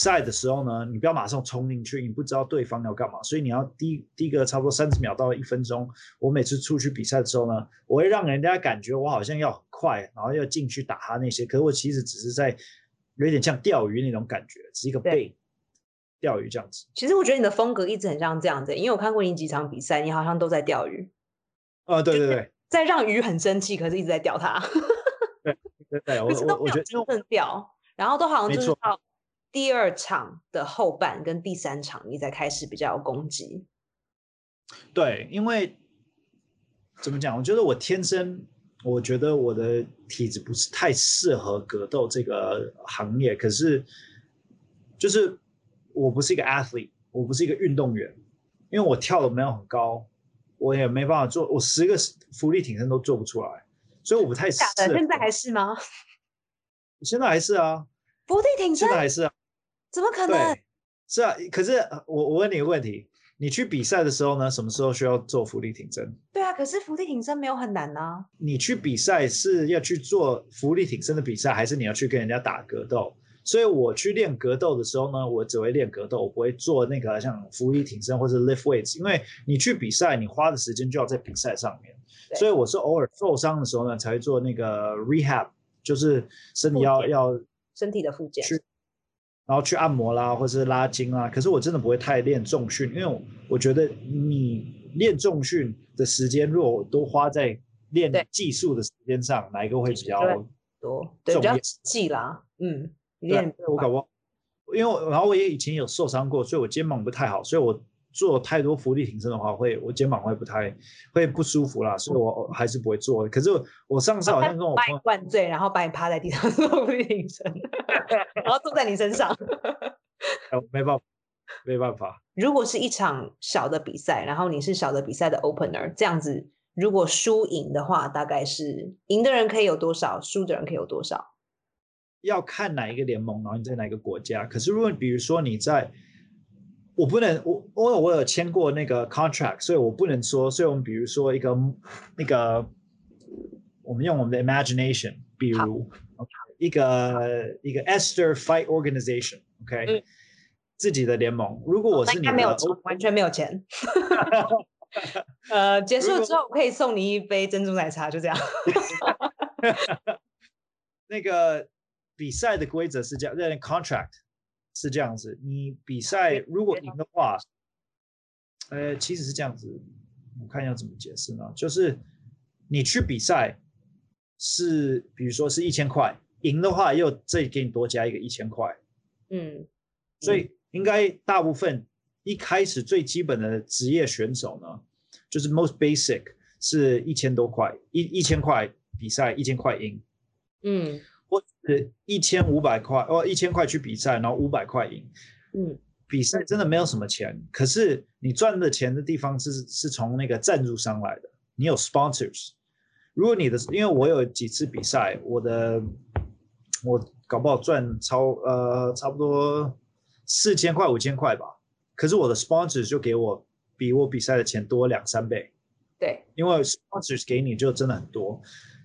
赛的时候呢，你不要马上冲进去，你不知道对方要干嘛，所以你要第第一个差不多三十秒到一分钟。我每次出去比赛的时候呢，我会让人家感觉我好像要很快，然后要进去打他那些，可是我其实只是在有点像钓鱼那种感觉，只是一个背钓鱼这样子。其实我觉得你的风格一直很像这样子，因为我看过你几场比赛，你好像都在钓鱼。呃，对对对，在让鱼很生气，可是一直在钓它。对对对，我我我觉得真的钓，然后都好像就是到第二场的后半跟第三场，你才开始比较有攻击。对，因为怎么讲？我觉得我天生，我觉得我的体质不是太适合格斗这个行业。可是，就是我不是一个 athlete，我不是一个运动员，因为我跳的没有很高。我也没办法做，我十个浮力挺身都做不出来，所以我不太适合。现在还是吗？现在还是啊，浮力挺身现在还是啊？怎么可能？是啊，可是我我问你一个问题：你去比赛的时候呢？什么时候需要做浮力挺身？对啊，可是浮力挺身没有很难啊。你去比赛是要去做浮力挺身的比赛，还是你要去跟人家打格斗？所以我去练格斗的时候呢，我只会练格斗，我不会做那个像浮力挺身或者 lift weights，因为你去比赛，你花的时间就要在比赛上面。所以我是偶尔受伤的时候呢，才会做那个 rehab，就是身体要要身体的复健，去然后去按摩啦，或是拉筋啊。可是我真的不会太练重训，因为我觉得你练重训的时间，如果都花在练技术的时间上，哪一个会比较多？对，比较记啦，嗯。练，我搞不，因为然后我也以前有受伤过，所以我肩膀不太好，所以我做太多浮力挺身的话，会我肩膀会不太会不舒服啦，所以我还是不会做。可是我上次好像跟我朋友 灌醉，然后把你趴在地上做浮力挺身，然后坐在你身上，没办法，没办法。如果是一场小的比赛，然后你是小的比赛的 opener，这样子，如果输赢的话，大概是赢的人可以有多少，输的人可以有多少？要看哪一个联盟，然后你在哪个国家。可是如果比如说你在，我不能我我我有签过那个 contract，所以我不能说。所以我们比如说一个那个，我们用我们的 imagination，比如一个一个 Esther Fight Organization，OK，自己的联盟。如果我是你没有完全没有钱，呃，结束之后可以送你一杯珍珠奶茶，就这样。那个。比赛的规则是这样，那 contract 是这样子。你比赛如果赢的话，呃，其实是这样子。我看要怎么解释呢？就是你去比赛是，比如说是一千块，赢的话又再给你多加一个一千块。嗯，所以应该大部分一开始最基本的职业选手呢，就是 most basic 是一千多块，一一千块比赛一千块赢。嗯。一千五百块哦，一千块去比赛，然后五百块赢。嗯，比赛真的没有什么钱，可是你赚的钱的地方是是从那个赞助商来的。你有 sponsors。如果你的，因为我有几次比赛，我的我搞不好赚超呃差不多四千块五千块吧，可是我的 sponsors 就给我比我比赛的钱多两三倍。对，因为 sponsors 给你就真的很多，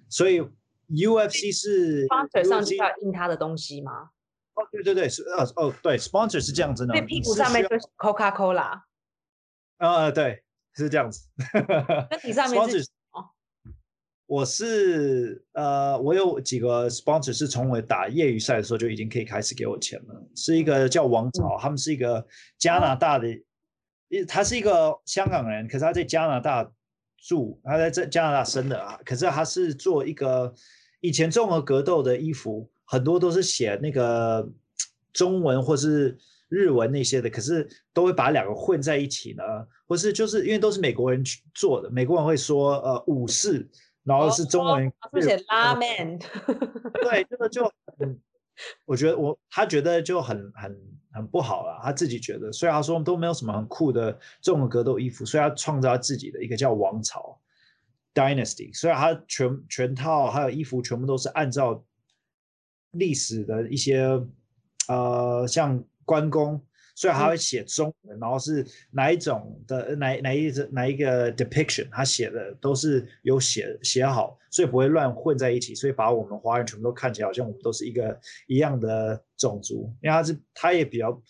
所以。UFC 是 sponsor 上去要印他的东西吗？哦，对对对，是呃哦对，sponsor 是这样子的，对，屁股上面就是 Coca Cola。呃，对，是这样子。那你上面是？我是呃，我有几个 sponsor 是从我打业余赛的时候就已经可以开始给我钱了，是一个叫王朝，他们是一个加拿大的，他是一个香港人，可是他在加拿大。住他在这加拿大生的啊，可是他是做一个以前综合格斗的衣服，很多都是写那个中文或是日文那些的，可是都会把两个混在一起呢，或是就是因为都是美国人去做的，美国人会说呃武士，然后是中文写拉面，对，这个就很我觉得我他觉得就很很。很不好了，他自己觉得，虽然他说都没有什么很酷的这种格斗衣服，所以他创造自己的一个叫王朝 Dynasty，虽然他全全套还有衣服全部都是按照历史的一些呃，像关公所以他会写中文，然后是哪一种的哪哪一哪一个 depiction，他写的都是有写写好，所以不会乱混在一起，所以把我们华人全部都看起来好像我们都是一个一样的种族，因为他是他也比较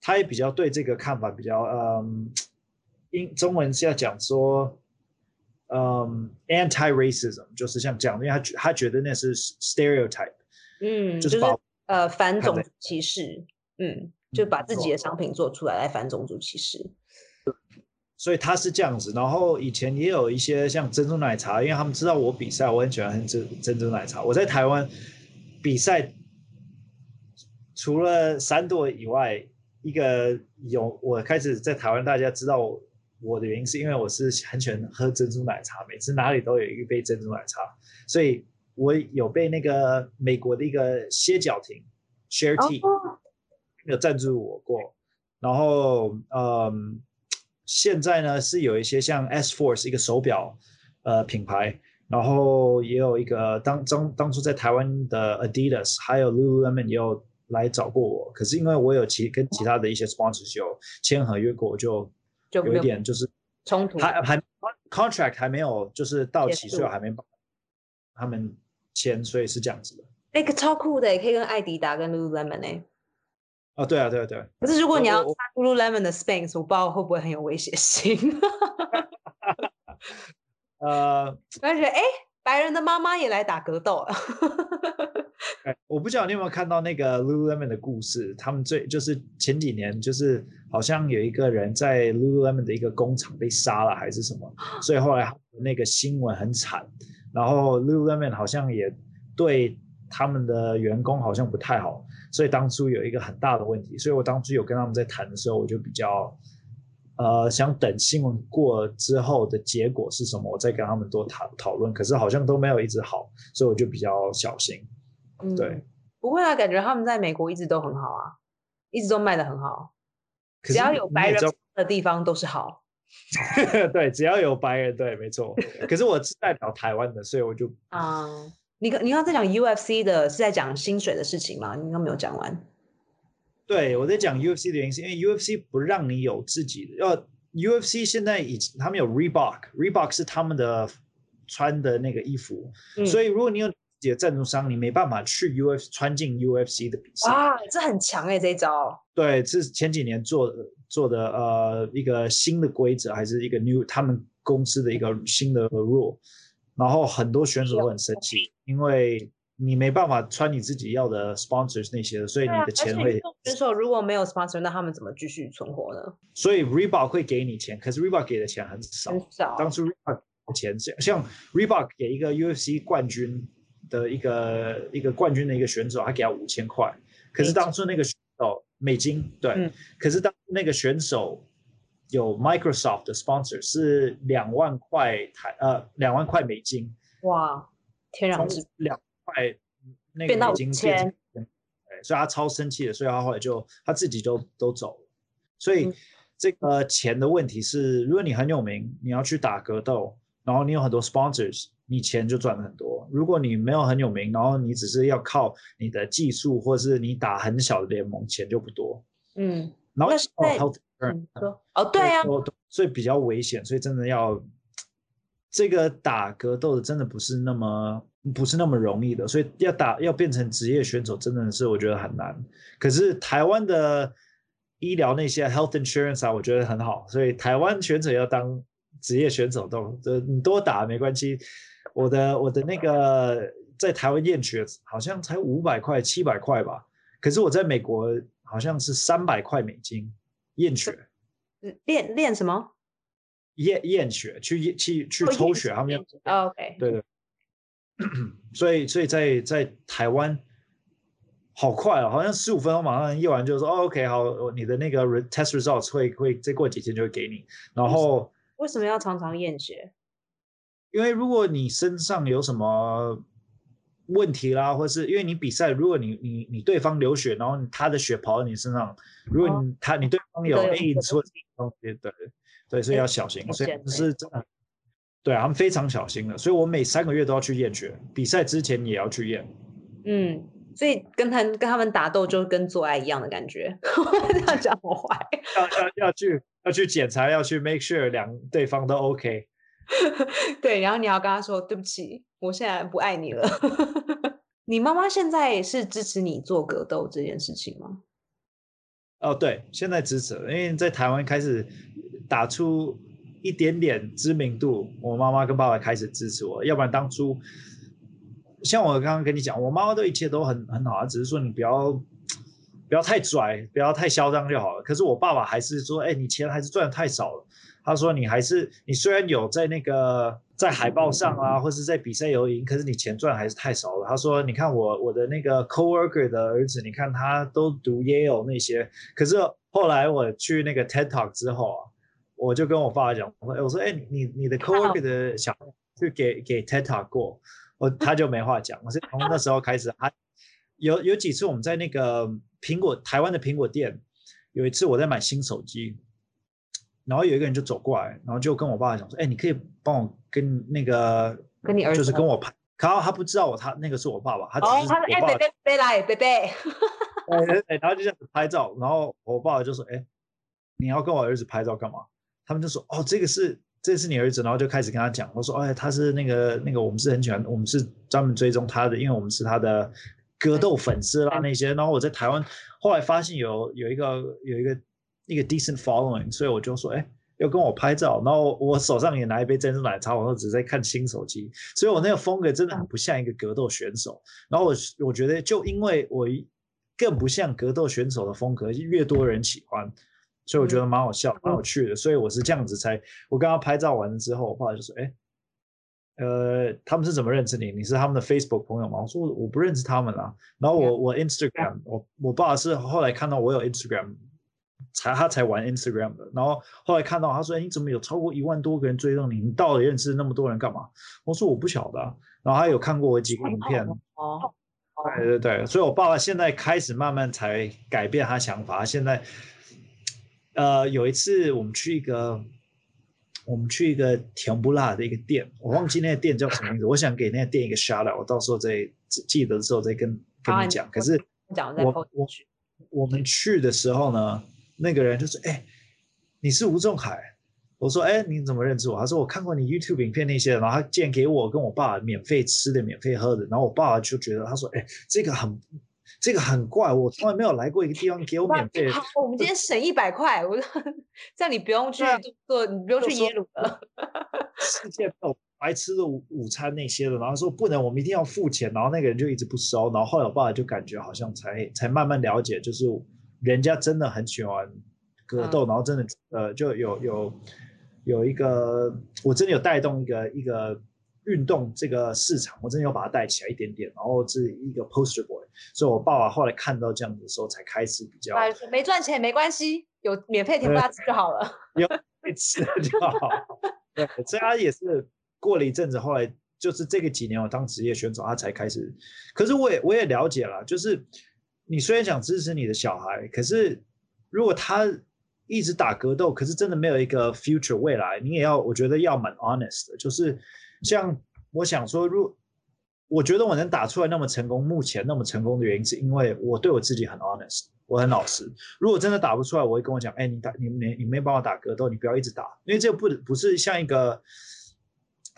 他也比较对这个看法比较嗯，英中文是要讲说。嗯，anti-racism 就是像这样，因为他觉他觉得那是 stereotype，嗯，就是呃反种族歧视，嗯，就把自己的商品做出来来反种族歧视。所以他是这样子，然后以前也有一些像珍珠奶茶，因为他们知道我比赛，我很喜欢喝珍珍珠奶茶。我在台湾比赛，除了三朵以外，一个有我开始在台湾，大家知道。我的原因是因为我是很喜欢喝珍珠奶茶，每次哪里都有一杯珍珠奶茶，所以我有被那个美国的一个歇脚亭 Share Tea 有赞助我过，然后嗯，现在呢是有一些像 S Force 一个手表呃品牌，然后也有一个当当当初在台湾的 Adidas，还有 Lululemon 也有来找过我，可是因为我有其跟其他的一些 sponsors 有签合约过，就。有一点就是冲突，还还 contract 还没有就是到期，所以还没把他们签，所以是这样子的。那个超酷的，也可以跟艾迪达跟 Lululemon 哎。哦，对啊，对啊，对。可是如果你要穿 Lululemon 的 Spanx，我不知道会不会很有威胁性。呃，而且哎，白人的妈妈也来打格斗了。哎，我不知道你有没有看到那个 Lululemon 的故事，他们最就是前几年就是。好像有一个人在 Lululemon 的一个工厂被杀了，还是什么，所以后来那个新闻很惨。然后 Lululemon 好像也对他们的员工好像不太好，所以当初有一个很大的问题。所以我当初有跟他们在谈的时候，我就比较呃想等新闻过之后的结果是什么，我再跟他们多讨讨论。可是好像都没有一直好，所以我就比较小心。对，不会啊，感觉他们在美国一直都很好啊，一直都卖的很好。只要有白人的地方都是好，对，只要有白人，对，没错。可是我是代表台湾的，所以我就啊，你刚你刚在讲 UFC 的是在讲薪水的事情吗？你刚没有讲完。对，我在讲 UFC 的原因是因为 UFC 不让你有自己的，要 UFC 现在已他们有 Reebok，Reebok 是他们的穿的那个衣服，所以如果你有自己。的赞助商，你没办法去 UFC 穿进 UFC 的比赛。哇，这很强哎，这一招。对，这是前几年做做的呃一个新的规则，还是一个 new 他们公司的一个新的 rule。然后很多选手都很生气，因为你没办法穿你自己要的 sponsors 那些的，所以你的钱会。选手如果没有 sponsor，那他们怎么继续存活呢？所以 Reebok 会给你钱，可是 Reebok 给的钱很少。很少。当初 Reebok 的钱像像 Reebok 给一个 UFC 冠军。的一个一个冠军的一个选手，他给他五千块，可是当初那个选手美金对，可是当那个选手有 Microsoft 的 sponsor 是两万块台呃两万块美金，哇，天壤之两块那个美金变，对，所以他超生气的，所以他后来就他自己就都走了，所以这个钱的问题是，如果你很有名，你要去打格斗，然后你有很多 sponsors。你钱就赚了很多。如果你没有很有名，然后你只是要靠你的技术，或是你打很小的联盟，钱就不多。嗯，然后哦，说哦，对呀，所以比较危险，所以真的要这个打格斗的真的不是那么不是那么容易的，所以要打要变成职业选手真的是我觉得很难。可是台湾的医疗那些 health insurance 啊，我觉得很好，所以台湾选手要当职业选手都呃你多打没关系。我的我的那个在台湾验血好像才五百块七百块吧，可是我在美国好像是三百块美金验血。练练什么？验验血，去验去去抽血，他们要。OK。对对。所以所以在在台湾好快哦，好像十五分钟马上验完就说 OK 好，你的那个 test results 会会再过几天就会给你。然后为什么要常常验血？因为如果你身上有什么问题啦，或是因为你比赛，如果你你你对方流血，然后他的血跑到你身上，如果你他你对方有 AIDS 或东西，对对，所以要小心。所以是真的，对啊，他们非常小心的。所以我每三个月都要去验血，比赛之前也要去验。嗯，所以跟他跟他们打斗就跟做爱一样的感觉，这样讲我坏。要要要去要去检查，要去 make sure 两对方都 OK。对，然后你要跟他说对不起，我现在不爱你了。你妈妈现在是支持你做格斗这件事情吗？哦，对，现在支持，因为在台湾开始打出一点点知名度，我妈妈跟爸爸开始支持我，要不然当初。像我刚刚跟你讲，我妈妈对一切都很很好，只是说你不要不要太拽，不要太嚣张就好了。可是我爸爸还是说，哎，你钱还是赚的太少了。他说你还是你虽然有在那个在海报上啊，或是在比赛有赢，可是你钱赚还是太少了。他说，你看我我的那个 coworker 的儿子，你看他都读 Yale 那些，可是后来我去那个 TED Talk 之后啊，我就跟我爸爸讲，我说，我说，哎，你你的 coworker 的小孩去给给 TED Talk 过。我他就没话讲，我是从那时候开始，他有有几次我们在那个苹果台湾的苹果店，有一次我在买新手机，然后有一个人就走过来，然后就跟我爸爸讲说：“哎，你可以帮我跟那个跟你儿子，就是跟我拍。”然后他不知道我他那个是我爸爸，他只是哎，贝贝贝来贝贝，哎，然后就这样子拍照，然后我爸爸就说：“哎，你要跟我儿子拍照干嘛？”他们就说：“哦，这个是。”这是你儿子，然后就开始跟他讲，我说，哎，他是那个那个，我们是很喜欢，我们是专门追踪他的，因为我们是他的格斗粉丝啦那些。然后我在台湾后来发现有有一个有一个一个 decent following，所以我就说，哎，要跟我拍照。然后我手上也拿一杯珍珠奶茶，我说只是在看新手机，所以我那个风格真的很不像一个格斗选手。然后我我觉得就因为我更不像格斗选手的风格，越多人喜欢。所以我觉得蛮好笑，蛮有趣的。所以我是这样子才，我刚刚拍照完了之后，我爸就说：“哎，呃，他们是怎么认识你？你是他们的 Facebook 朋友吗？”我说：“我不认识他们啊。”然后我我 Instagram，我我爸是后来看到我有 Instagram，才他才玩 Instagram 的。然后后来看到他说：“哎，你怎么有超过一万多个人追踪你？你到底认识那么多人干嘛？”我说：“我不晓得。”然后他有看过我几个影片。哦，对对对，所以我爸爸现在开始慢慢才改变他想法，现在。呃，有一次我们去一个，我们去一个甜不辣的一个店，我忘记那个店叫什么名字。我想给那个店一个 shout out，我到时候再记得的时候再跟跟你讲。可是我我我们去的时候呢，那个人就说：“哎，你是吴仲海？”我说：“哎，你怎么认识我？”他说：“我看过你 YouTube 影片那些。”然后他竟然给我跟我爸免费吃的、免费喝的。然后我爸爸就觉得他说：“哎，这个很。”这个很怪，我从来没有来过一个地方给我免费。好，我们今天省一百块，我 这样你不用去做，你不用去耶鲁了。世界没有白吃的午午餐那些的，然后说不能，我们一定要付钱。然后那个人就一直不收。然后后来我爸爸就感觉好像才才慢慢了解，就是人家真的很喜欢格斗，然后真的呃就有有有一个，我真的有带动一个一个。运动这个市场，我真的要把它带起来一点点，然后是一个 poster boy，所以我爸爸后来看到这样子的时候，才开始比较。没赚钱没关系，有免费甜瓜吃就好了。有被吃就好。对，所以他也是过了一阵子，后来就是这个几年我当职业选手，他才开始。可是我也我也了解了，就是你虽然想支持你的小孩，可是如果他一直打格斗，可是真的没有一个 future 未来，你也要我觉得要蛮 honest 的，就是。像我想说，如我觉得我能打出来那么成功，目前那么成功的原因，是因为我对我自己很 honest，我很老实。如果真的打不出来，我会跟我讲，哎，你打你没你没办法打格斗，你不要一直打，因为这不不是像一个，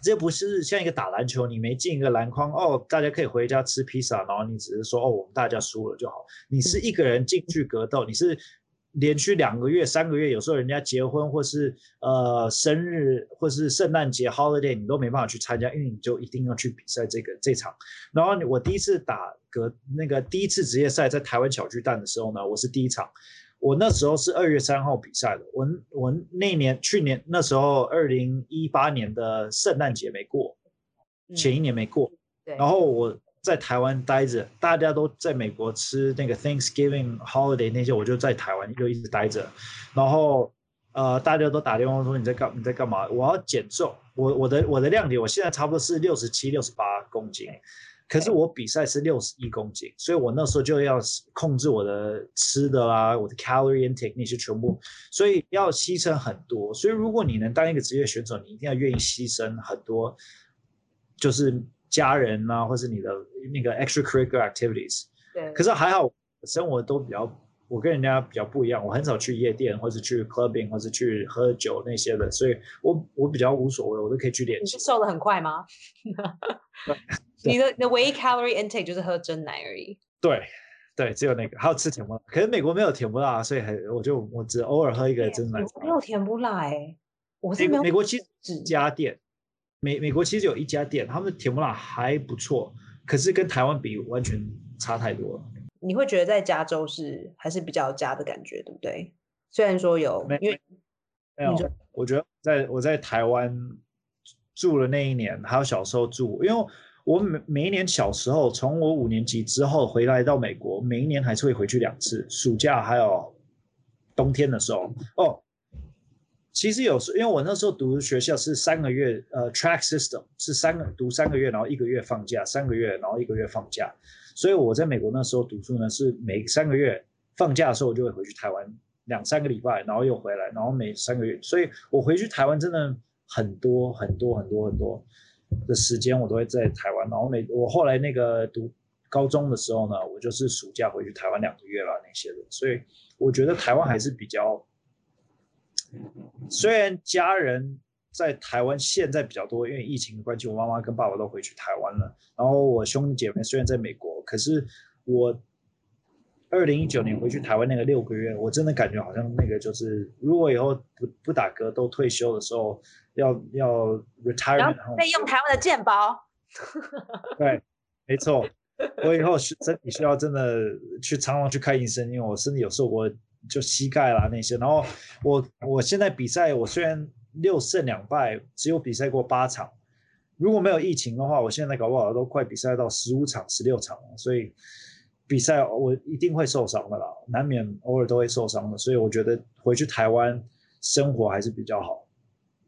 这不是像一个打篮球，你没进一个篮筐，哦，大家可以回家吃披萨，然后你只是说，哦，我们大家输了就好。你是一个人进去格斗，你是。连续两个月、三个月，有时候人家结婚或是呃生日或是圣诞节 holiday，你都没办法去参加，因为你就一定要去比赛这个这场。然后我第一次打格那个第一次职业赛在台湾小巨蛋的时候呢，我是第一场。我那时候是二月三号比赛的，我我那年去年那时候二零一八年的圣诞节没过，前一年没过，然后我。在台湾待着，大家都在美国吃那个 Thanksgiving holiday 那些，我就在台湾就一直待着。然后，呃，大家都打电话说你在干你在干嘛？我要减重。我我的我的量体，我现在差不多是六十七、六十八公斤，可是我比赛是六十一公斤，所以我那时候就要控制我的吃的啦，我的 calorie intake 那些全部，所以要牺牲很多。所以如果你能当一个职业选手，你一定要愿意牺牲很多，就是。家人呐，或是你的那个 extracurricular activities，对，可是还好，生活都比较，我跟人家比较不一样，我很少去夜店，或者去 clubbing，或者去喝酒那些的，所以我我比较无所谓，我都可以去练习你是。瘦的很快吗？你的你的唯一 calorie intake 就是喝真奶而已。对对，只有那个，还有吃甜不辣。可是美国没有甜不辣，所以很我就我只偶尔喝一个真奶没有甜不辣哎，我是美没有美国其实指一家店，美美国其实有一家店，他们的甜不辣还不错，可是跟台湾比完全差太多了。你会觉得在加州是还是比较家的感觉，对不对？虽然说有没，因为没有，我觉得在我在台湾住了那一年，还有小时候住，因为我每每一年小时候，从我五年级之后回来到美国，每一年还是会回去两次，暑假还有冬天的时候。哦，其实有时因为我那时候读的学校是三个月，呃，track system 是三个读三个月，然后一个月放假，三个月然后一个月放假，所以我在美国那时候读书呢，是每三个月放假的时候我就会回去台湾两三个礼拜，然后又回来，然后每三个月，所以我回去台湾真的很多很多很多很多的时间，我都会在台湾。然后每我后来那个读高中的时候呢，我就是暑假回去台湾两个月了那些的，所以我觉得台湾还是比较，虽然家人在台湾现在比较多，因为疫情的关系，我妈妈跟爸爸都回去台湾了。然后我兄弟姐妹虽然在美国，可是我二零一九年回去台湾那个六个月，我真的感觉好像那个就是，如果以后不不打嗝都退休的时候，要要 retirement 后再用台湾的健保，对，没错。我以后是身体需要真的去常常去看医生，因为我身体有时候我就膝盖啦那些。然后我我现在比赛，我虽然六胜两败，只有比赛过八场。如果没有疫情的话，我现在搞不好都快比赛到十五场、十六场了。所以比赛我一定会受伤的啦，难免偶尔都会受伤的。所以我觉得回去台湾生活还是比较好。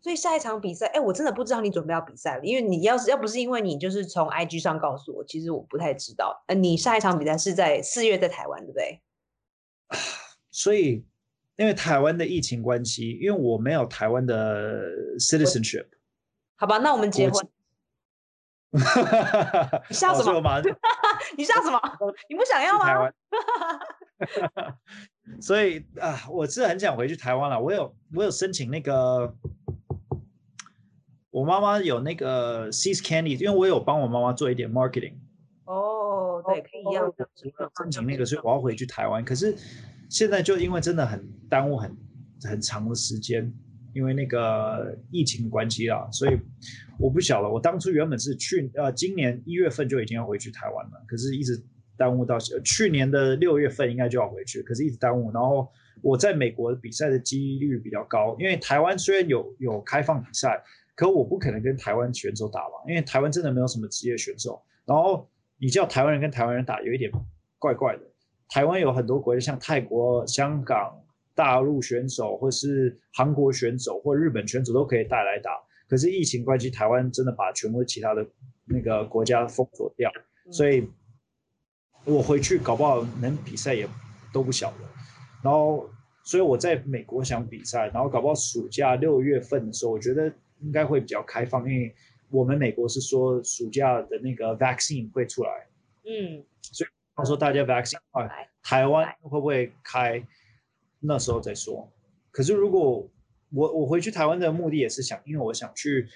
所以下一场比赛，哎，我真的不知道你准备要比赛了，因为你要是要不是因为你就是从 IG 上告诉我，其实我不太知道。呃，你下一场比赛是在四月在台湾，对不对？所以因为台湾的疫情关系，因为我没有台湾的 citizenship。好吧，那我们结婚。你笑什么嘛？你笑什么？你不想要吗？所以啊，我是很想回去台湾了。我有我有申请那个，我妈妈有那个 Seas Candy，因为我有帮我妈妈做一点 marketing。哦，对，可以一样的。申请那个，所以我要回去台湾。可是现在就因为真的很耽误很很长的时间，因为那个疫情关系啦，所以我不晓得。我当初原本是去呃今年一月份就已经要回去台湾了，可是一直耽误到去年的六月份应该就要回去，可是一直耽误。然后我在美国比赛的几率比较高，因为台湾虽然有有开放比赛，可我不可能跟台湾选手打吧，因为台湾真的没有什么职业选手。然后你叫台湾人跟台湾人打，有一点怪怪的。台湾有很多国家，像泰国、香港、大陆选手，或是韩国选手或日本选手都可以带来打。可是疫情关系，台湾真的把全部其他的那个国家封锁掉，所以我回去搞不好能比赛也都不晓得。然后，所以我在美国想比赛，然后搞不好暑假六月份的时候，我觉得应该会比较开放，因为我们美国是说暑假的那个 vaccine 会出来，嗯，他说大家 vaccine 快，台湾会不会开？那时候再说。可是如果我我回去台湾的目的也是想，因为我想去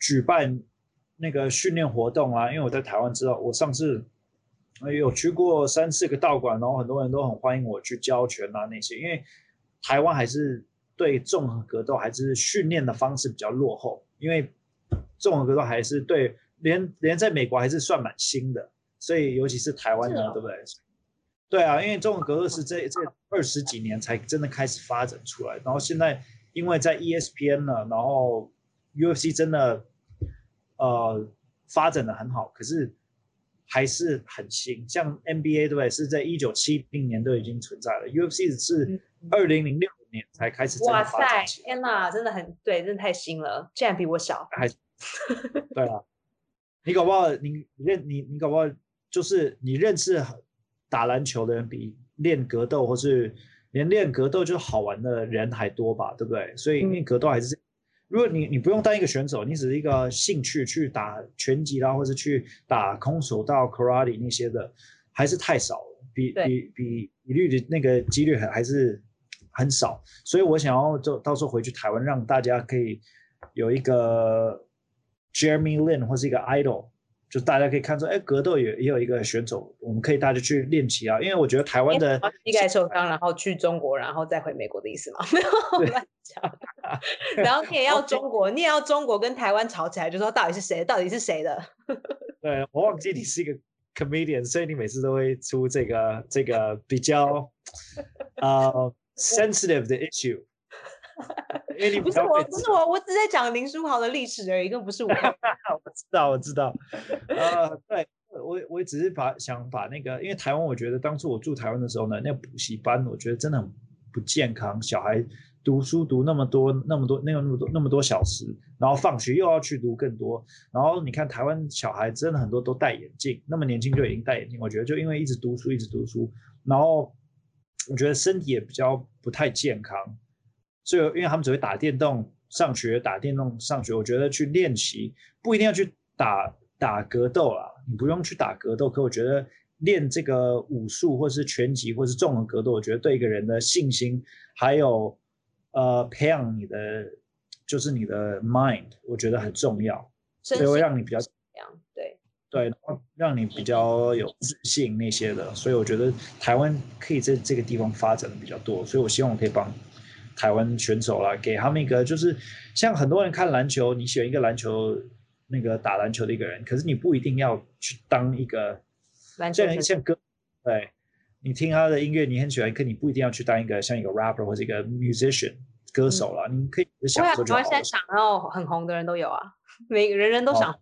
举办那个训练活动啊，因为我在台湾知道，我上次有去过三四个道馆，然后很多人都很欢迎我去教拳啊那些，因为台湾还是对综合格斗还是训练的方式比较落后，因为综合格斗还是对连连在美国还是算蛮新的。所以尤其是台湾的，对不对？对啊，因为中文格斗是这这二十几年才真的开始发展出来，然后现在因为在 E ESPN 呢，然后 UFC 真的呃发展的很好，可是还是很新。像 NBA 对不对？是在一九七零年都已经存在了，UFC 是二零零六年才开始真哇塞展起，来。天哪，真的很对，真的太新了，竟然比我小。还 对啊，你搞不好你认你你搞不好就是你认识打篮球的人比练格斗或是连练格斗就好玩的人还多吧，对不对？所以因为格斗还是，如果你你不用当一个选手，你只是一个兴趣去打拳击啦，或是去打空手道、karate 那些的，还是太少了，比比比比率的那个几率还还是很少，所以我想要就到时候回去台湾，让大家可以有一个 Jeremy Lin 或是一个 idol，就大家可以看出，哎，格斗也也有一个选手，我们可以大家去练习啊，因为我觉得台湾的膝盖受伤，然后去中国，然后再回美国的意思吗？没有乱讲。然后你也要中国，你也要中国跟台湾吵起来，就说到底是谁，到底是谁的？对我忘记你是一个 comedian，所以你每次都会出这个这个比较呃 sensitive 的 issue，因为你不是我，不是我，我只在讲林书豪的历史而已，更不是我。我知道，我知道，呃，对我我只是把想把那个，因为台湾，我觉得当初我住台湾的时候呢，那补习班我觉得真的很不健康，小孩读书读那么多那么多那那么多那么多小时，然后放学又要去读更多，然后你看台湾小孩真的很多都戴眼镜，那么年轻就已经戴眼镜，我觉得就因为一直读书一直读书，然后我觉得身体也比较不太健康，所以因为他们只会打电动上学，打电动上学，我觉得去练习不一定要去打打格斗啦，你不用去打格斗，可我觉得练这个武术或是拳击或是综合格斗，我觉得对一个人的信心还有呃培养你的就是你的 mind，我觉得很重要，所以会让你比较对，对，然后让你比较有自信那些的，所以我觉得台湾可以在这个地方发展的比较多，所以我希望我可以帮台湾选手啦，给他们一个就是像很多人看篮球，你喜欢一个篮球那个打篮球的一个人，可是你不一定要去当一个像篮球选像歌，对你听他的音乐你很喜欢，可你不一定要去当一个像一个 rapper 或者一个 musician 歌手啦，你可以不会啊，享受就好了台湾现在。想要很红的人都有啊，每个人人都哦想，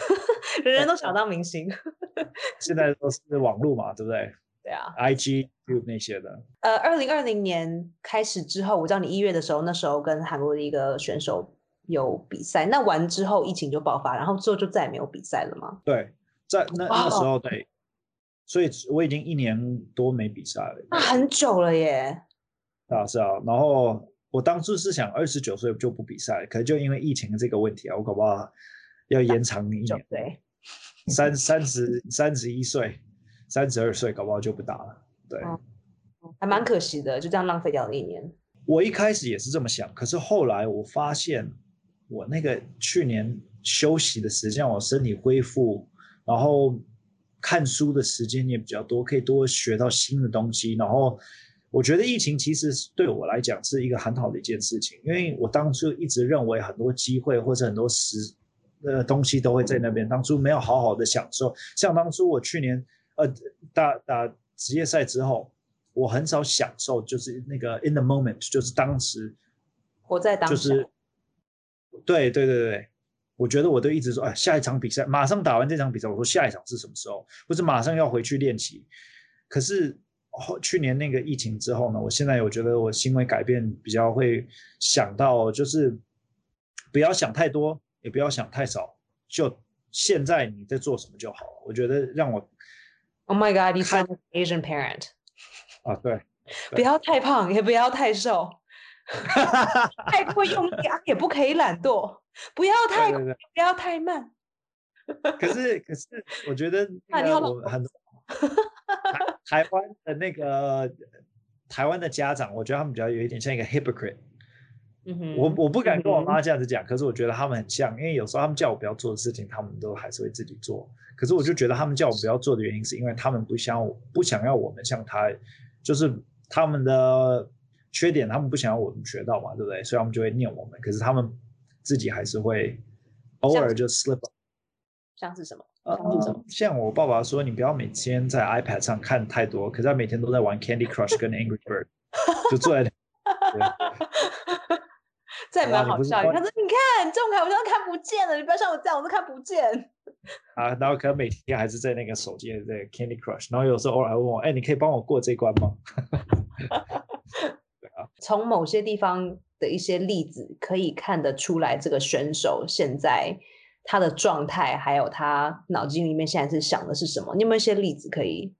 人人都想当明星。现在都是网络嘛，对不对对啊，？IG、YouTube 那些的。呃，二零二零年开始之后，我知道你一月的时候，那时候跟韩国的一个选手有比赛，那完之后疫情就爆发，然后之后就再也没有比赛了吗？对，在那那时哇候对，所以我已经一年多没比赛了。那很久了耶。啊，是啊，然后我当初是想二十九岁就不比赛，可是就因为疫情的这个问题啊，我搞不好要延长一年，对，三三十三十一岁、三十二岁，搞不好就不打了。对，哦还蛮可惜的，就这样浪费掉了一年。我一开始也是这么想，可是后来我发现，我那个去年休息的时间，我身体恢复，然后看书的时间也比较多，可以多学到新的东西。然后我觉得疫情其实是对我来讲是一个很好的一件事情，因为我当初一直认为很多机会或者很多时呃东西都会在那边，当初没有好好的享受。像当初我去年呃打打职业赛之后。我很少享受，就是那个 in the moment，就是当时，活在当下。就是，对对对对，我觉得我都一直说，哎，下一场比赛马上打完这场比赛，我说下一场是什么时候，或者马上要回去练习。可是后去年那个疫情之后呢，我现在我觉得我行为改变比较会想到，就是不要想太多，也不要想太少，就现在你在做什么就好了。我觉得让我 Oh my God, you 看 sound like an Asian parent. 啊，对，不要太胖，也不要太瘦，太过用力啊，也不可以懒惰。不要太。不要太慢。可是可是，我觉得 那个啊你好老我很多台台湾的那个台湾的家长，我觉得他们比较有一点像一个 hypocrite。嗯，我我不敢跟我嗯妈这样子讲，可是我觉得他们很像，因为有时候他们叫我不要做的事情，他们都还是会自己做。可是我就觉得他们叫我不要做的原因，是因为他们不想我不想要我们像他，就是他们的缺点，他们不想要我们学到嘛，对不对？所以他们就会念我们，可是他们自己还是会偶像尔就 slip up。像是什么？呃像是什么？像我爸爸说，你不要每天在 iPad 上看太多，可是他每天都在玩 Candy Crush 跟 Angry Bird，就坐在 这也好吧蛮好笑。你不是说你看，你看，这种卡我像看不见了，你不要像我这样，我都看不见。啊，然后可能每天还是在那个手机在 Candy Crush，然后有时候偶尔还问我，哎，你可以帮我过这关吗？从某些地方的一些例子可以看得出来，这个选手现在他的状态，还有他脑筋里面现在是想的是什么？你有没有一些例子可以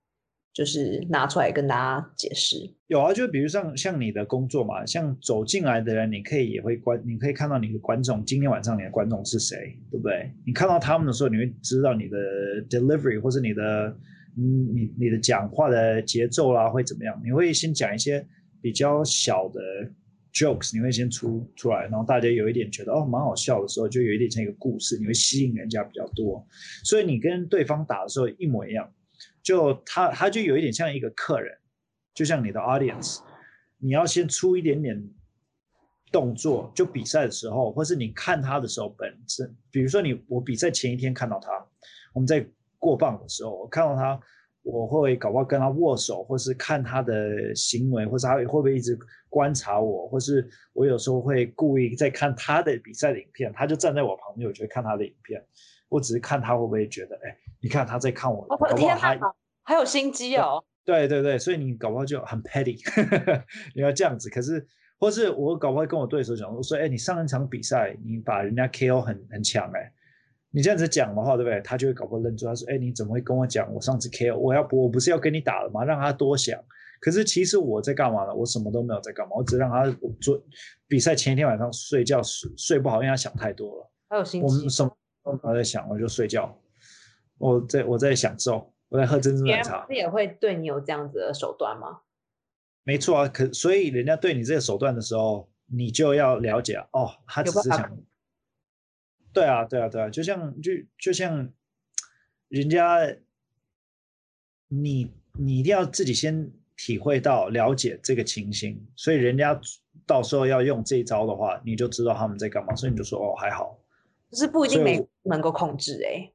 就是拿出来跟大家解释？有啊，就比如像像你的工作嘛，像走进来的人，你可以也会观，你可以看到你的观众，今天晚上你的观众是谁，对不对？你看到他们的时候，你会知道你的 delivery 或是你的嗯，你你的讲话的节奏啦会怎么样？你会先讲一些比较小的 jokes，你会先出出来，然后大家有一点觉得哦蛮好笑的时候，就有一点像一个故事，你会吸引人家比较多。所以你跟对方打的时候一模一样，就他他就有一点像一个客人，就像你的 audience，你要先出一点点动作，就比赛的时候，或是你看他的时候本身，比如说你我比赛前一天看到他，我们在。过磅的时候，我看到他，我会搞不好跟他握手，或是看他的行为，或是他会不会一直观察我，或是我有时候会故意在看他的比赛的影片，他就站在我旁边，我就会看他的影片，我只是看他会不会觉得，哎，你看他在看我，我的天哪，还有心机哦。对对对，所以你搞不好就很 petty，你要这样子。可是，或是我搞不好跟我对手讲，我说，哎，你上一场比赛，你把人家 KO 很很强，哎。你这样子讲的话，对不对？他就会搞不好愣住。他说：“哎，你怎么会跟我讲？我上次 KO，我要不我不是要跟你打了吗？让他多想。可是其实我在干嘛呢？我什么都没有在干嘛。我只让他做比赛前一天晚上睡觉睡睡不好，因为他想太多了。还有心机我们什么都没有在想，我就睡觉。我在我在享受，我在喝珍珠奶茶。别也会对你有这样子的手段吗？没错啊。可所以人家对你这个手段的时候，你就要了解哦，他只是想。对啊，对啊，对啊，就像就就像人家，你你一定要自己先体会到了解这个情形，所以人家到时候要用这一招的话，你就知道他们在干嘛，所以你就说哦还好，就是不一定没能够控制哎，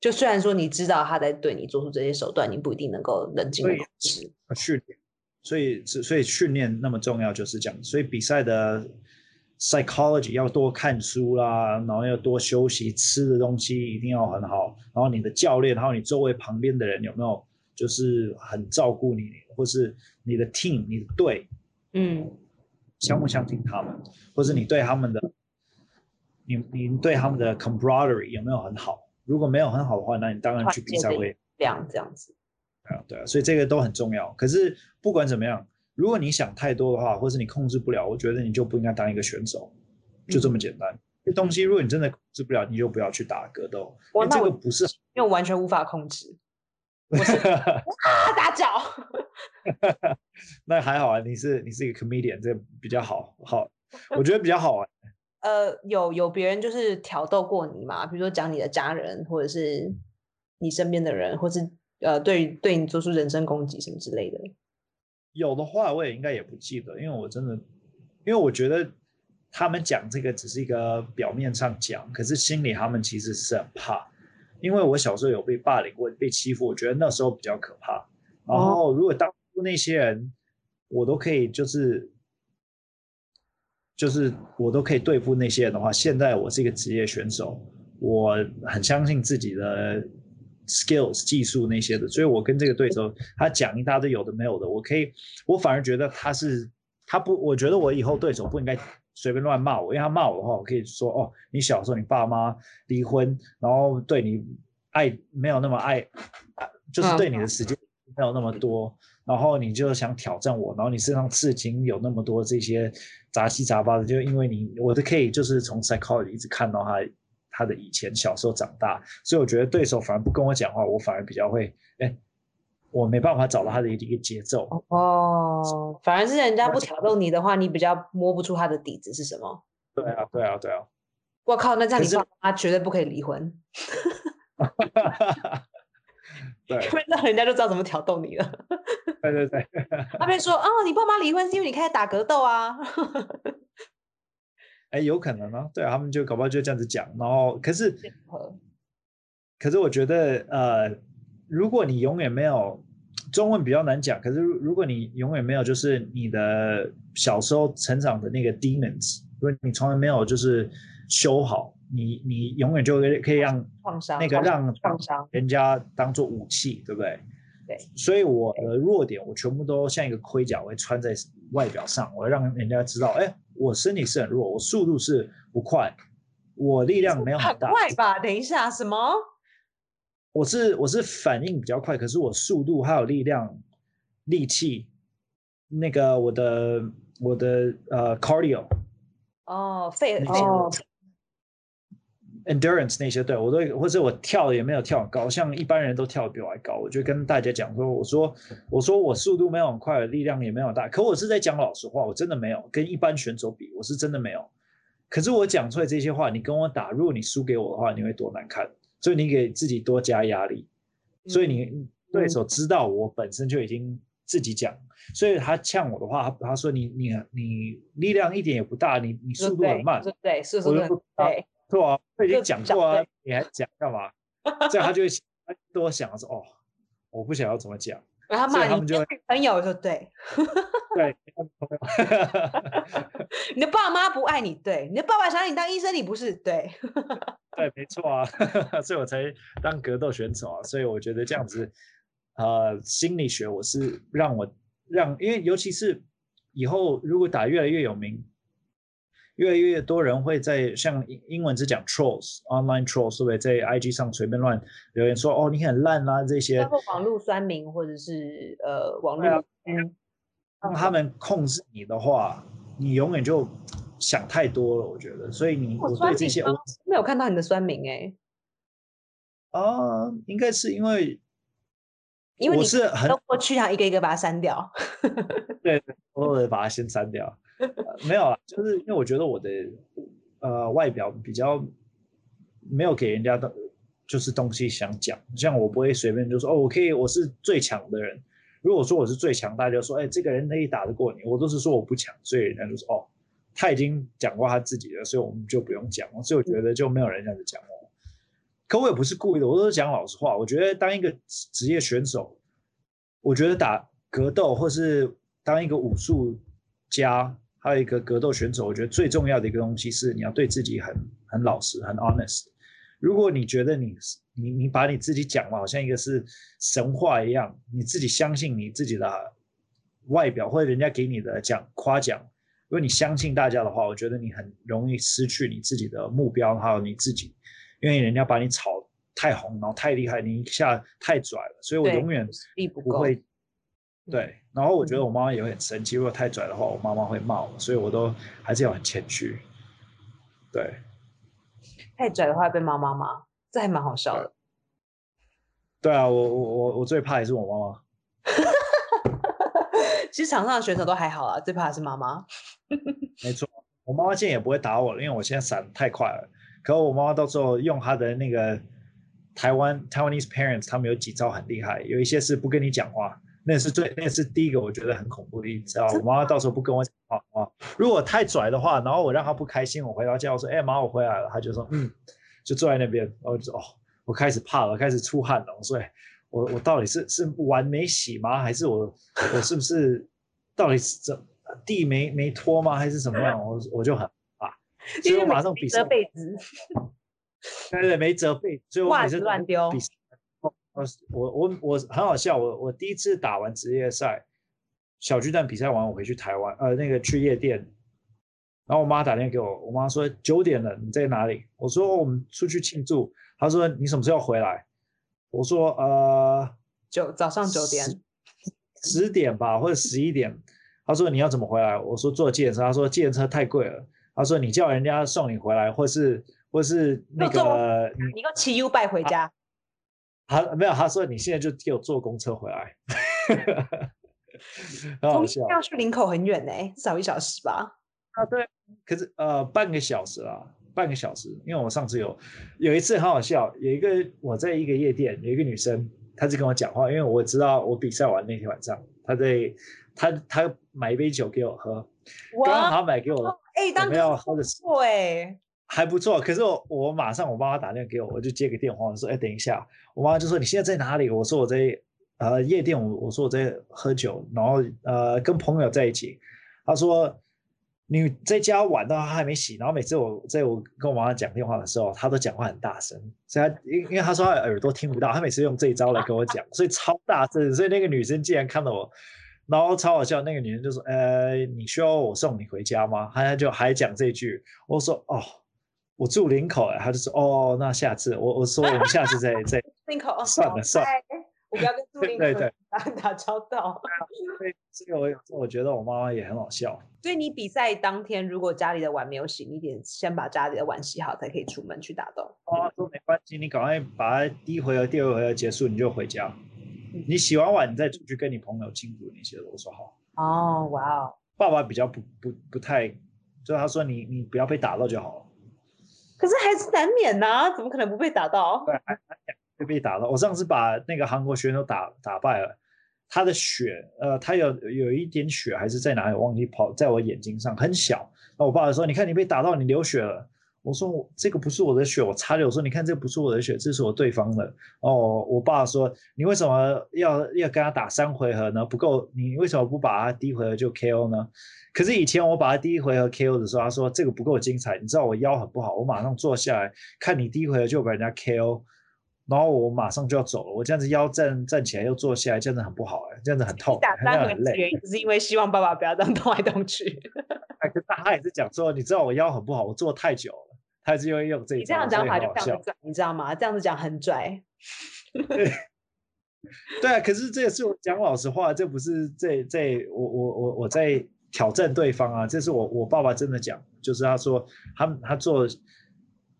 就虽然说你知道他在对你做出这些手段，你不一定能够冷静控制。训练，所以所以训练那么重要就是这样，所以比赛的。psychology 要多看书啦，然后要多休息，吃的东西一定要很好。然后你的教练，还有你周围旁边的人有没有就是很照顾你，或是你的 team 你的队，嗯，相不相信他们，或是你对他们的，你你对他们的 camaraderie 有没有很好？如果没有很好的话，那你当然去比赛会亮这样子。对啊，对啊，所以这个都很重要。可是不管怎么样。如果你想太多的话，或是你控制不了，我觉得你就不应该当一个选手，就这么简单。这东西如果你真的控制不了，你就不要去打格斗。因为这个不是，因为完全无法控制。打脚。那还好啊，你是你是一个 comedian，这比较好，好，我觉得比较好玩。呃，有有别人就是挑逗过你吗？比如说讲你的家人，或者是你身边的人，或是呃，对对你做出人身攻击什么之类的。有的话，我也应该也不记得，因为我真的，因为我觉得他们讲这个只是一个表面上讲，可是心里他们其实是很怕。因为我小时候有被霸凌过、被欺负，我觉得那时候比较可怕。然后，如果当初那些人我都可以，就是就是我都可以对付那些人的话，现在我是一个职业选手，我很相信自己的。skills 技术那些的，所以我跟这个对手他讲一大堆有的没有的，我可以，我反而觉得他是他不，我觉得我以后对手不应该随便乱骂我，因为他骂我的话，我可以说哦，你小时候你爸妈离婚，然后对你爱没有那么爱，就是对你的时间没有那么多，然后你就想挑战我，然后你身上刺青有那么多这些杂七杂八的，就因为你我都可以就是从 psychology 一直看到他。他的以前小时候长大，所以我觉得对手反而不跟我讲话，我反而比较会，哎，我没办法找到他的一个节奏。哦，反而是人家不挑逗你的话，你比较摸不出他的底子是什么。对啊，对啊，对啊。我靠，那这样你爸妈绝对不可以离婚。对，因 为那人家就知道怎么挑逗你了。对对对。他们说，哦，你爸妈离婚是因为你开始打格斗啊。哎，有可能啊，对啊，他们就搞不好就这样子讲，然后可是，可是我觉得，呃，如果你永远没有中文比较难讲，可是如果你永远没有就是你的小时候成长的那个 demons，如果你从来没有就是修好，你你永远就可以让创伤那个让创伤人家当做武器，对不对？对，所以我的弱点我全部都像一个盔甲，我会穿在外表上，我会让人家知道，哎。我身体是很弱，我速度是不快，我力量没有很大。快吧？等一下，什么？我是我是反应比较快，可是我速度还有力量、力气，那个我的我的呃 cardio。哦，肺哦。Endurance 那些，对我都或者我跳也没有跳很高，像一般人都跳得比我还高，我就跟大家讲说，我说我说我速度没有很快，力量也没有大，可我是在讲老实话，我真的没有跟一般选手比，我是真的没有。可是我讲出来这些话，你跟我打，如果你输给我的话，你会多难看，所以你给自己多加压力，所以你对手知道我本身就已经自己讲，所以他呛我的话，他他说你你你力量一点也不大，你你速度很慢，对，速度很对。对啊，他已经讲过啊，你还讲干嘛？这样他就会多想说哦，我不想要怎么讲，然后他们就朋友就对，对，你的爸妈不爱你，对，你的爸爸想你当医生，你不是，对，对，没错啊，所以我才当格斗选手啊，所以我觉得这样子，呃，心理学我是让我让，因为尤其是以后如果打越来越有名。越来越多人会在像英英文只讲 trolls，是不是在 IG 上随便乱留言说哦你很烂啦这些，包括网络酸民或者是呃网络，让他们控制你的话，你永远就想太多了，我觉得。所以你我对这些我没有看到你的酸民哎，啊，应该是因为因为我是很过去，想一个一个把它删掉，对，我会把它先删掉。没有啊，就是因为我觉得我的呃外表比较没有给人家的，就是东西想讲，像我不会随便就说哦，我可以，我是最强的人。如果说我是最强，大家说哎，这个人可以打得过你，我都是说我不强，所以人家就说哦，他已经讲过他自己的，所以我们就不用讲了。所以我觉得就没有人这样子讲我。可我也不是故意的，我都是讲老实话。我觉得当一个职业选手，我觉得打格斗或是当一个武术家。还有一个格斗选手，我觉得最重要的一个东西是你要对自己很很老实，很 honest。如果你觉得你你你把你自己讲了好像一个是神话一样，你自己相信你自己的外表或者人家给你的奖夸奖，如果你相信大家的话，我觉得你很容易失去你自己的目标，还有你自己，因为人家把你炒太红，然后太厉害，你一下太拽了，所以我永远不会。对，然后我觉得我妈妈也会很生气，如果太拽的话，我妈妈会骂我，所以我都还是要很谦虚。对，太拽的话被妈妈骂，这还蛮好笑的。对啊，我我我我最怕也是我妈妈。其实场上的选手都还好啊，最怕的是妈妈。没错，我妈妈现在也不会打我了，因为我现在闪太快了。可我妈妈到时候用她的那个台湾 Taiwanese parents，他们有几招很厉害，有一些是不跟你讲话。那是最，那是第一个，我觉得很恐怖的一招。我妈到时候不跟我讲话啊，如果太拽的话，然后我让她不开心，我回到家我说：“哎妈，我回来了。”她就说：“嗯。”就坐在那边，然后就说：“哦，我开始怕了，开始出汗了。”我说：“我我到底是是碗没洗吗？还是我我是不是到底是怎地没没拖吗？还是怎么样？”我我就很怕，所以我马上比折被子，对对，没折被，所以我每次乱丢。我我我我很好笑，我我第一次打完职业赛，小巨蛋比赛完，我回去台湾，呃，那个去夜店，然后我妈打电话给我，我妈说九点了，你在哪里？我说我们出去庆祝。她说你什么时候回来？我说呃，九早上九点，十点吧，或者十一点。她说你要怎么回来？我说坐计程车。她说计程车太贵了。她说你叫人家送你回来，或是或是那个你个骑 U 拜回家。他没有，他说你现在就给我坐公车回来，很好笑。要去林口很远呢，少一小时吧？啊，对，可是呃半个小时啊，半个小时。因为我上次有有一次很好笑，有一个我在一个夜店，有一个女生，她就跟我讲话，因为我知道我比赛完那天晚上，她在她她买一杯酒给我喝，刚好她买给我，哎，当要喝的是哎。还不错，可是我我马上我妈妈打电话给我，我就接个电话，我说哎等一下，我妈妈就说你现在在哪里？我说我在呃夜店，我我说我在喝酒，然后呃跟朋友在一起。她说你在家玩到她还没洗，然后每次我在我跟我妈妈讲电话的时候，她都讲话很大声，所以她因因为她说她耳朵听不到，她每次用这一招来跟我讲，所以超大声，所以那个女生竟然看到我，然后超好笑，那个女生就说呃你需要我送你回家吗？她就还讲这句，我说哦。我住林口哎，他就说哦，那下次我我说我们下次再再 林口算了算了，我不要跟 住林对对打打交道。所以这个我有我觉得我妈妈也很好笑。所以你比赛当天，如果家里的碗没有洗，你得先把家里的碗洗好，才可以出门去打斗。妈妈说没关系，你赶快把它第一回合、第二回合结束，你就回家。你洗完碗，你再出去跟你朋友庆祝那些的。我说好。哦，哇哦！爸爸比较不不不太，就是他说你你不要被打到就好了。可是还是难免呐、怎么可能不被打到？对，还还会被打到。我上次把那个韩国选手打打败了，他的血，呃，他有有一点血还是在哪里，忘记跑在我眼睛上，很小。那我爸爸说：“你看你被打到，你流血了。”我说：“我这个不是我的血，我擦的。”我说：“你看这不是我的血，这是我对方的。”哦，我爸说：“你为什么要要跟他打三回合呢？不够，你为什么不把他第一回合就 KO 呢？”可是以前我把他第一回合 KO 的时候，他说这个不够精彩。你知道我腰很不好，我马上坐下来看你第一回合就把人家 KO，然后我马上就要走了。我这样子腰站站起来又坐下来，这样子很不好哎，这样子很痛，打三回。合的原因是因为希望爸爸不要这样动来动去。哎，可是他也是讲说，你知道我腰很不好，我坐太久了，他还是会用这一你这样讲法就非常。拽，你知道吗？这样子讲很拽。对啊，可是这也是我讲老实话，这不是这这我我我我在挑战对方啊，这是我我爸爸真的讲，就是他说他他做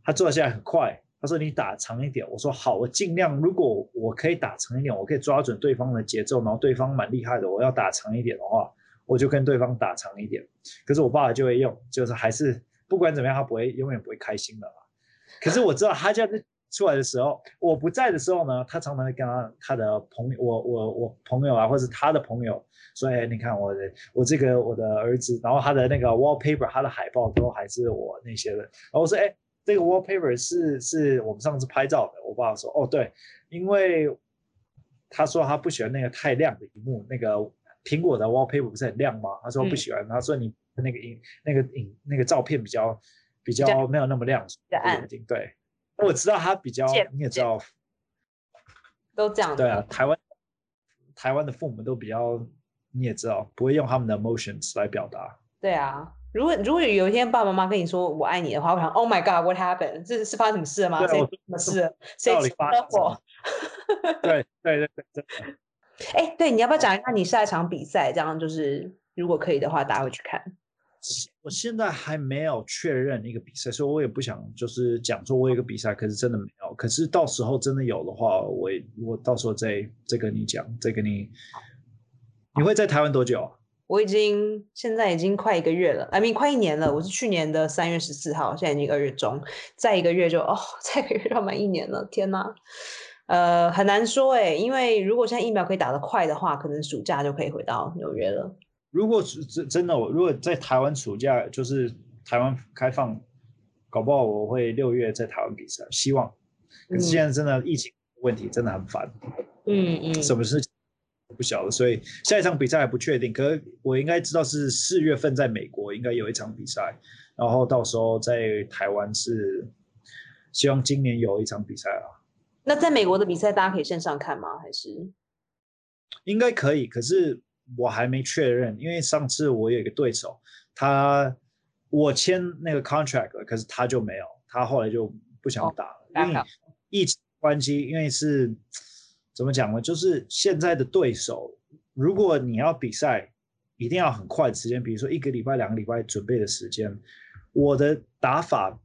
他做下来很快，他说你打长一点，我说好，我尽量，如果我可以打长一点，我可以抓准对方的节奏，然后对方蛮厉害的，我要打长一点的话，我就跟对方打长一点。可是我爸爸就会用，就是还是不管怎么样，他不会永远不会开心的啦。可是我知道他这样出来的时候，我不在的时候呢，他常常会跟他他的朋友，我我我朋友啊，或者他的朋友说，哎，你看我的我这个我的儿子，然后他的那个 wallpaper，他的海报都还是我那些的。然后我说，哎，这个 wallpaper 是是我们上次拍照的。我爸爸说，哦，对，因为他说他不喜欢那个太亮的荧幕，那个苹果的 wallpaper 不是很亮吗？他说不喜欢，他说你那个影那个影那个照片比较比较较没有那么亮，较暗眼睛对。我知道他比较，你也知道，都这样。对啊，，台湾台湾的父母都比较，你也知道，不会用他们的 emotions 来表达。对啊。如果如果有一天爸爸妈妈跟你说我爱你的话，我想 Oh my God，what happened？这是发生什么事了吗？谁什么事？谁发生什么祸？对对对对，哎，对，你要不要讲一下你下一场比赛？这样就是如果可以的话，大家会去看。我现在还没有确认一个比赛，所以我也不想就是讲说我有一个比赛，可是真的没有。可是到时候真的有的话，我也我到时候再再跟你讲，再跟你。你会在台湾多久啊？我已经现在已经快一个月了，I mean 快一年了。我是去年的三月十四号，现在已经二月中，再一个月就哦，再一个月就要满一年了。天呐，呃，很难说哎，因为如果现在疫苗可以打得快的话，可能暑假就可以回到纽约了。如果是真真的，我如果在台湾暑假就是台湾开放，搞不好我会六月在台湾比赛，希望。可是现在真的疫情问题真的很烦，嗯嗯，什么事情不晓得，所以下一场比赛还不确定。可是我应该知道是四月份在美国应该有一场比赛，然后到时候在台湾是希望今年有一场比赛啊，那在美国的比赛，大家可以线上看吗？还是应该可以。可是我还没确认，因为上次我有一个对手，他我签那个 contract 了，可是他就没有，他后来就不想哦打了，因为疫情关系，因为是怎么讲呢？就是现在的对手，如果你要比赛，一定要很快的时间，比如说一个礼拜、两个礼拜准备的时间。我的打法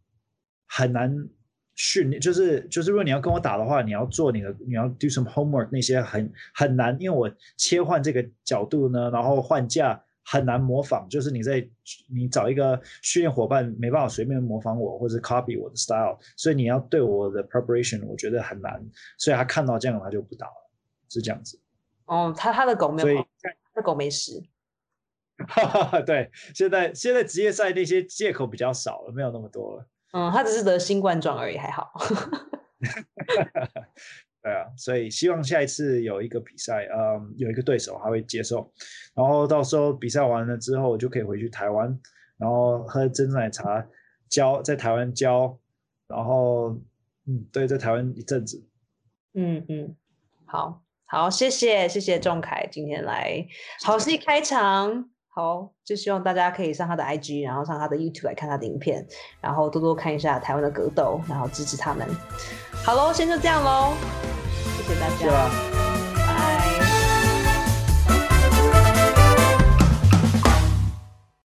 很难训练，就是就是，如果你要跟我打的话，你要做你的，你要 do some homework 那些很很难，因为我切换这个角度呢，然后换架很难模仿，就是你在你找一个训练伙伴没办法随便模仿我或者 copy 我的 style，所以你要对我的 preparation 我觉得很难，所以他看到这样他就不打了，是这样子。哦，他他的狗没有，他的狗没事。对，现在现在职业赛那些借口比较少了，没有那么多了。嗯，他只是得新冠状而已，还好。对啊，所以希望下一次有一个比赛，嗯，有一个对手他会接受，然后到时候比赛完了之后，我就可以回去台湾，然后喝珍珠奶茶，教在台湾教，然后嗯，对，在台湾一阵子。嗯嗯，好好，谢谢谢谢仲凯今天来好戏开场。好，就希望大家可以上他的 IG，然后上他的 YouTube 来看他的影片，然后多多看一下台湾的格斗，然后支持他们。好喽，先就这样喽，谢谢大家。